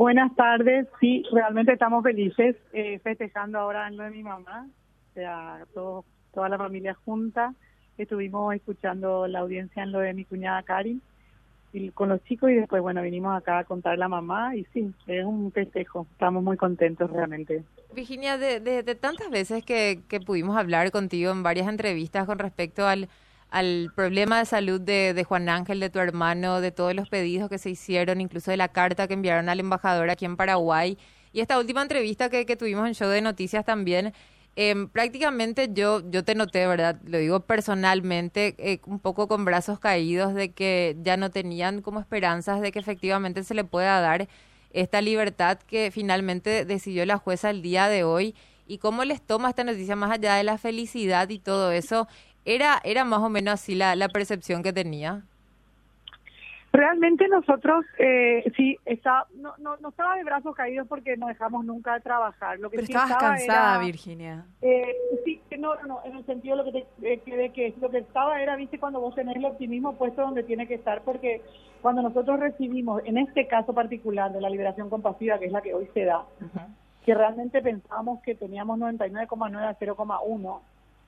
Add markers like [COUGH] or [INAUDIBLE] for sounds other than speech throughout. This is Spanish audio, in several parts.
Buenas tardes, sí, realmente estamos felices eh, festejando ahora en lo de mi mamá, o sea, todo, toda la familia junta. Estuvimos escuchando la audiencia en lo de mi cuñada Cari y con los chicos y después, bueno, vinimos acá a contar la mamá y sí, es un festejo, estamos muy contentos realmente. Virginia, de, de, tantas veces que, que pudimos hablar contigo en varias entrevistas con respecto al al problema de salud de, de, Juan Ángel, de tu hermano, de todos los pedidos que se hicieron, incluso de la carta que enviaron al embajador aquí en Paraguay. Y esta última entrevista que, que tuvimos en Show de Noticias también, eh, prácticamente yo, yo te noté, ¿verdad? Lo digo personalmente, eh, un poco con brazos caídos de que ya no tenían como esperanzas de que efectivamente se le pueda dar esta libertad que finalmente decidió la jueza el día de hoy. ¿Y cómo les toma esta noticia más allá de la felicidad y todo eso? ¿Era, era más o menos así la, la percepción que tenía? Realmente nosotros, eh, sí, está, no, no, no estaba de brazos caídos porque no dejamos nunca de trabajar. Lo que Pero sí estabas estaba cansada, era, Virginia. Eh, sí, no, no, no, en el sentido de lo que, te, eh, de que lo que estaba era, viste, cuando vos tenés el optimismo puesto donde tiene que estar, porque cuando nosotros recibimos, en este caso particular de la liberación compasiva, que es la que hoy se da, uh -huh. que realmente pensábamos que teníamos 99,9 a 0,1,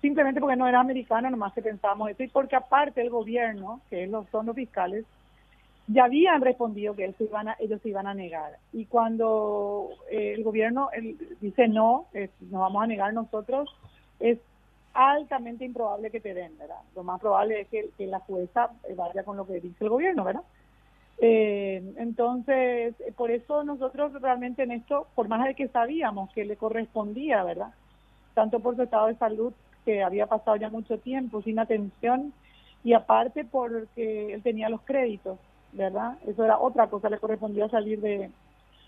simplemente porque no era americano, nomás que pensábamos eso, y porque aparte el gobierno, que los, son los fiscales, ya habían respondido que se iban a, ellos se iban a negar. Y cuando eh, el gobierno dice no, es, nos vamos a negar nosotros, es altamente improbable que te den, ¿verdad? Lo más probable es que, la jueza vaya con lo que dice el gobierno, ¿verdad? Eh, entonces, por eso nosotros realmente en esto, por más de que sabíamos que le correspondía, ¿verdad? Tanto por su estado de salud, que había pasado ya mucho tiempo sin atención, y aparte porque él tenía los créditos, ¿verdad? Eso era otra cosa, le correspondía salir de,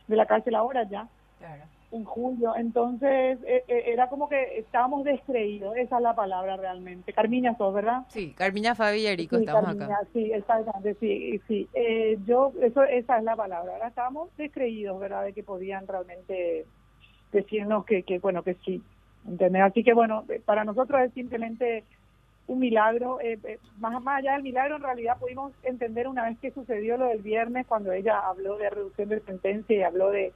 de la cárcel ahora ya, claro. en julio. Entonces, eh, eh, era como que estábamos descreídos, esa es la palabra realmente. Carmiña sos, ¿verdad? Sí, Carmiña, Fabi y Erico, sí, estamos Carmiña, acá. Sí, exactamente, sí, sí. Eh, yo, eso, esa es la palabra. Ahora estábamos descreídos, ¿verdad? De que podían realmente decirnos que, que bueno, que sí. ¿Entendés? Así que, bueno, para nosotros es simplemente un milagro. Eh, eh, más, allá del milagro, en realidad pudimos entender una vez que sucedió lo del viernes, cuando ella habló de reducción de sentencia y habló de,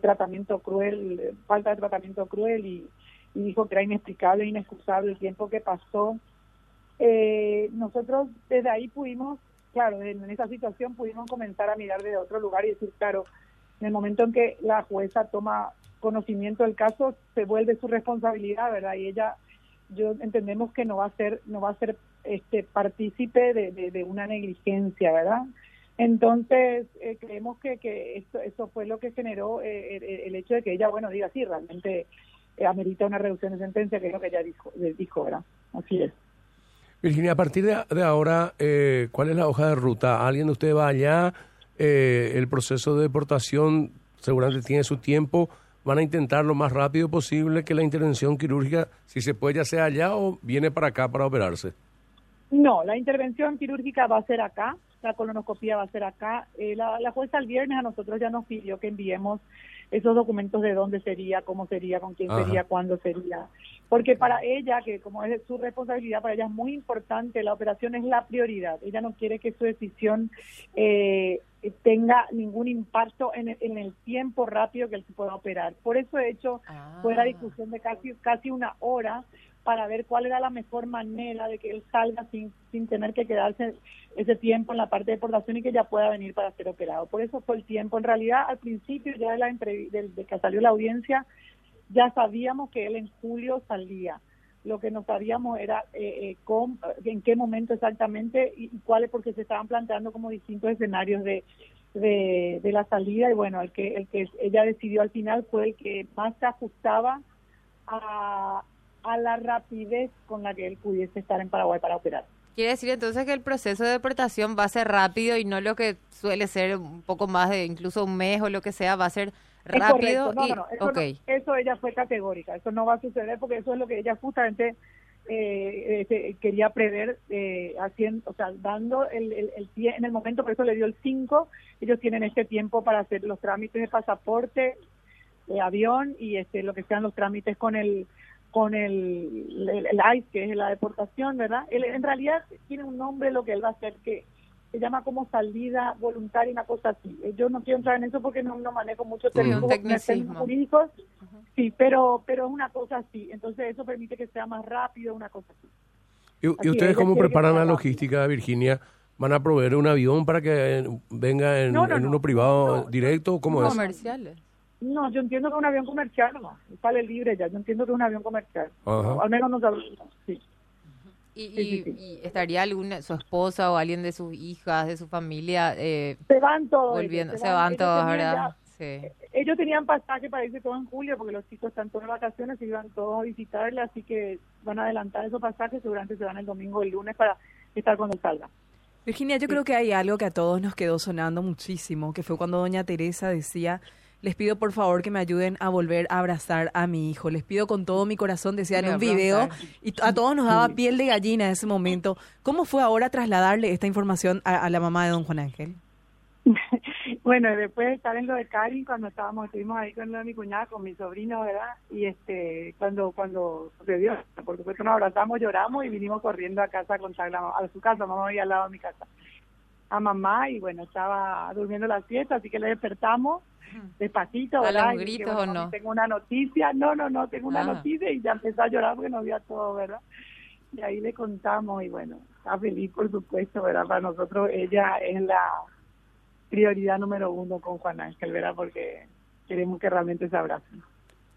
tratamiento cruel, falta de tratamiento cruel y, y, dijo que era inexplicable, inexcusable el tiempo que pasó. Eh, nosotros desde ahí pudimos, claro, en esa situación pudimos comenzar a mirar desde otro lugar y decir, claro, en el momento en que la jueza toma conocimiento del caso, se vuelve su responsabilidad, ¿verdad? Y ella yo entendemos que no va a ser no va a ser este partícipe de, una negligencia verdad entonces eh, creemos que, que esto, eso fue lo que generó eh, el, hecho de que ella bueno diga sí realmente eh, amerita una reducción de sentencia que es lo que ella dijo dijo verdad así es. Virginia a partir de, de ahora eh, cuál es la hoja de ruta alguien de ustedes va allá el proceso de deportación seguramente tiene su tiempo van a intentar lo más rápido posible que la intervención quirúrgica, si se puede, ya sea allá o viene para acá para operarse? No, la intervención quirúrgica va a ser acá, la colonoscopia va a ser acá. Eh, la, la jueza el viernes a nosotros ya nos pidió que enviemos esos documentos de dónde sería, cómo sería, con quién Ajá. sería, cuándo sería. Porque para ella, que como es su responsabilidad, para ella es muy importante, la operación es la prioridad. Ella no quiere que su decisión eh, tenga ningún impacto en el, en el, tiempo rápido que él se pueda operar. Por eso he hecho ah. fue la discusión de casi casi una hora para ver cuál era la mejor manera de que él salga sin, sin tener que quedarse ese tiempo en la parte de deportación y que ya pueda venir para ser operado. Por eso fue el tiempo. En realidad, al principio ya de, la de, de que salió la audiencia, ya sabíamos que él en julio salía lo que no sabíamos era eh, eh, en qué momento exactamente y, y cuáles, porque se estaban planteando como distintos escenarios de, de, de, la salida y bueno, el que, el que ella decidió al final fue el que más se ajustaba a, a la rapidez con la que él pudiese estar en Paraguay para operar. Quiere decir entonces que el proceso de deportación va a ser rápido y no lo que suele ser un poco más de incluso un mes o lo que sea, va a ser rápido. No, y, no, no, eso, okay. no, eso ella fue categórica, eso no va a suceder porque eso es lo que ella justamente eh, este, quería prever, eh, haciendo, o sea, dando el, el, el pie en el momento, por eso le dio el 5, ellos tienen este tiempo para hacer los trámites de pasaporte, de avión y este lo que sean los trámites con el con el, el, el ICE, que es la deportación, ¿verdad? Él, en realidad tiene un nombre lo que él va a hacer que se llama como salida voluntaria, una cosa así. Eh, Yo no quiero entrar en eso porque no, no manejo mucho Sí, términos tecnicismo. jurídicos, sí, pero, pero es una cosa así. Entonces eso permite que sea más rápido, una cosa así. ¿Y, y ustedes es, cómo preparan la logística, Virginia? ¿Van a proveer un avión para que venga en, No, no, en no. uno privado No, directo? ¿Cómo es? Comerciales. No, yo entiendo que es un avión comercial, no, sale libre ya. Yo entiendo que es un avión comercial. Ajá. Al menos no sabemos, sí. ¿Y, Sí, y- sí. y estaría alguna, su esposa o alguien de sus hijas, de su familia, eh, Se van todos. ellos, volviendo? Se van todos, tenían ¿verdad? ya- Sí. Ellos tenían pasaje para irse todos en julio porque los chicos están todos de vacaciones y iban todos a visitarle, así que van a adelantar esos pasajes, seguramente se van el domingo o el lunes para estar cuando salga. Virginia, yo creo que hay algo que a todos nos quedó sonando muchísimo, que fue cuando doña Teresa decía, les pido por favor que me ayuden a volver a abrazar a mi hijo, les pido con todo mi corazón, decía en un video, y a todos nos daba piel de gallina en ese momento. ¿Cómo fue ahora trasladarle esta información a, a la mamá de don Juan Ángel? [LAUGHS] Bueno, y después de estar en lo de Karin, cuando estábamos, estuvimos ahí con mi cuñada, con mi sobrino, ¿verdad? Y este, cuando cuando sucedió, por supuesto nos abrazamos, lloramos y vinimos corriendo a casa a contarle a, a su casa, mamá vivía al lado de mi casa, a mamá y bueno, estaba durmiendo la siesta, así que le despertamos despacito, ¿A ¿verdad? los Y dije, gritos bueno, o no? mami, Tengo una noticia, no, no, no, tengo una Ah. noticia y ya empezó a llorar porque no había todo, ¿verdad? Y ahí le contamos y bueno, está feliz por supuesto, ¿verdad? Para nosotros ella es la prioridad número uno con Juan Ángel, ¿verdad? Porque queremos que realmente se abracen.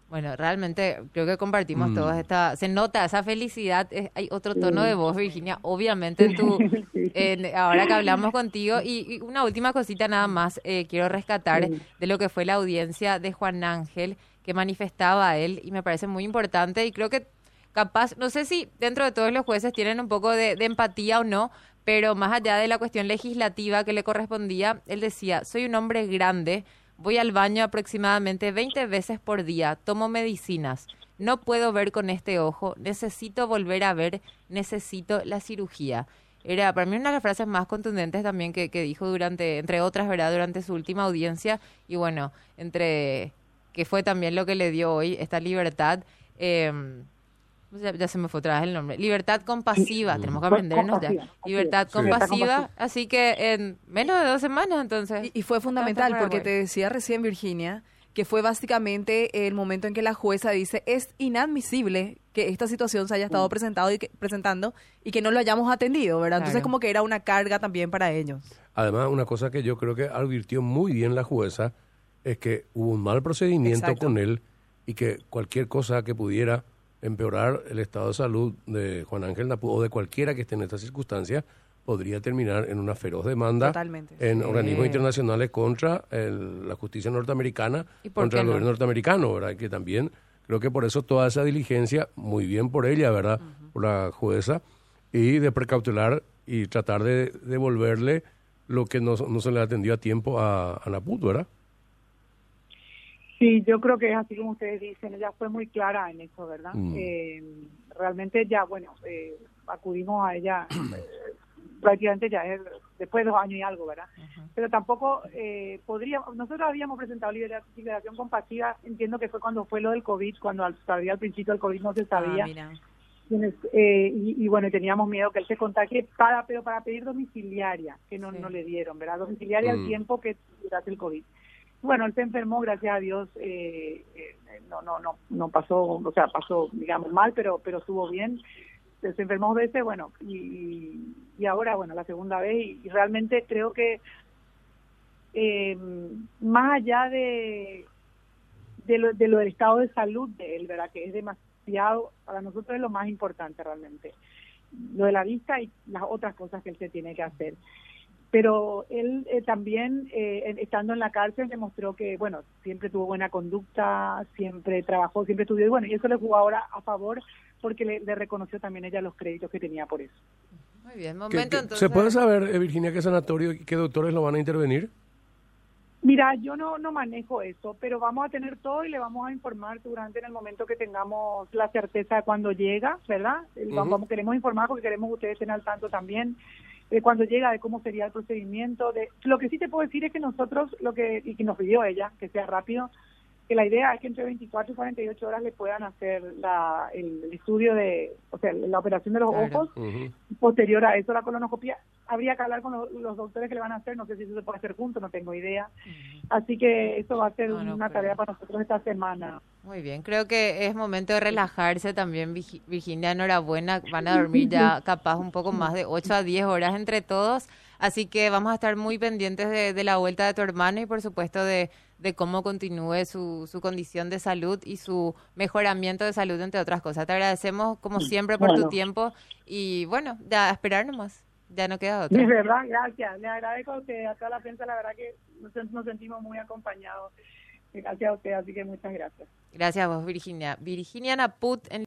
Bueno, realmente creo que compartimos Mm. todos esta, se nota esa felicidad, es- hay otro tono de voz, Virginia, obviamente en tu, [LAUGHS] Sí. en- ahora que hablamos contigo, y, y una última cosita nada más, eh, quiero rescatar de lo que fue la audiencia de Juan Ángel, que manifestaba él, y me parece muy importante, y creo que capaz, no sé si dentro de todos los jueces tienen un poco de, de empatía o no, pero más allá de la cuestión legislativa que le correspondía, él decía, soy un hombre grande, voy al baño aproximadamente 20 veces por día, tomo medicinas, no puedo ver con este ojo, necesito volver a ver, necesito la cirugía. Era para mí una de las frases más contundentes también que, que dijo durante, entre otras, ¿verdad? Durante su última audiencia. Y bueno, entre que fue también lo que le dio hoy esta libertad. eh, ya, ya se me fue otra vez el nombre. Libertad compasiva, tenemos que aprendernos ya. compasiva. Libertad compasiva, así que en menos de dos semanas entonces. Y, y fue fundamental porque te decía recién Virginia que fue básicamente el momento en que la jueza dice es inadmisible que esta situación se haya estado presentado y que, presentando y que no lo hayamos atendido, ¿verdad? Entonces Claro. como que era una carga también para ellos. Además, una cosa que yo creo que advirtió muy bien la jueza es que hubo un mal procedimiento Exacto. con él y que cualquier cosa que pudiera empeorar el estado de salud de Juan Ángel Napu o de cualquiera que esté en estas circunstancias podría terminar en una feroz demanda Totalmente. en Sí. organismos internacionales contra el- la justicia norteamericana, ¿Y contra el no? gobierno norteamericano, ¿verdad? Que también creo que por eso toda esa diligencia, muy bien por ella, ¿verdad? Por la jueza, y de precautelar y tratar de devolverle lo que no, no se le atendió a tiempo a, a Naput, ¿verdad? Sí, yo creo que es así como ustedes dicen, ella fue muy clara en eso, ¿verdad? Mm. Eh, realmente ya, bueno, eh, acudimos a ella eh, [CLEARS THROAT] prácticamente ya es después de dos años y algo, ¿verdad? Pero tampoco eh, podríamos, nosotros habíamos presentado libera- liberación compasiva, entiendo que fue cuando fue lo del COVID, cuando al, todavía al principio del COVID no se sabía. Ah, mira. Eh, y, y bueno, teníamos miedo que él se contagie para, pero para pedir domiciliaria, que no, Sí. no le dieron, ¿verdad? Domiciliaria Mm. al tiempo que durase el COVID. Bueno, él se enfermó, gracias a Dios, eh, eh, no, no, no, no pasó, o sea, pasó, digamos, mal, pero, pero estuvo bien. Se enfermó dos veces, bueno, y, y ahora, bueno, la segunda vez, y, y realmente creo que eh, más allá de, de, lo, de lo del estado de salud de él, ¿verdad? Que es demasiado, para nosotros es lo más importante realmente. Lo de la vista y las otras cosas que él se tiene que hacer. Pero él eh, también, eh, estando en la cárcel, demostró que, bueno, siempre tuvo buena conducta, siempre trabajó, siempre estudió, y bueno, y eso le jugó ahora a favor porque le, le reconoció también ella los créditos que tenía por eso. Muy bien, ¿Qué- momento qué- entonces. ¿Se puede saber, eh, Virginia, qué sanatorio y qué doctores lo van a intervenir? Mira, yo no, no manejo eso, pero vamos a tener todo y le vamos a informar durante en el momento que tengamos la certeza de cuando llega, ¿verdad? Vamos, queremos informar porque queremos que ustedes estén al tanto también de cuando llega, de cómo sería el procedimiento. de Lo que sí te puedo decir es que nosotros, lo que, y que nos pidió ella, que sea rápido, que la idea es que entre 24 y 48 horas le puedan hacer la, el, estudio de, o sea, la operación de los Claro. ojos posterior a eso la colonoscopia habría que hablar con los, los doctores que le van a hacer, no sé si eso se puede hacer juntos, no tengo idea. Así que eso va a ser No, no una tarea para nosotros esta semana. Muy bien, creo que es momento de relajarse también, Virginia, enhorabuena, van a dormir ya [LAUGHS] capaz un poco más de 8 a 10 horas entre todos, así que vamos a estar muy pendientes de, de la vuelta de tu hermano y por supuesto de, de cómo continúe su, su condición de salud y su mejoramiento de salud, entre otras cosas. Te agradecemos como siempre por tu tiempo y bueno, ya a esperar nomás, ya no queda otra. De verdad, gracias. Le agradezco usted, a toda la prensa, la verdad que nos, nos sentimos muy acompañados. Gracias a usted, así que muchas gracias. Gracias a vos, Virginia. Virginia Naput en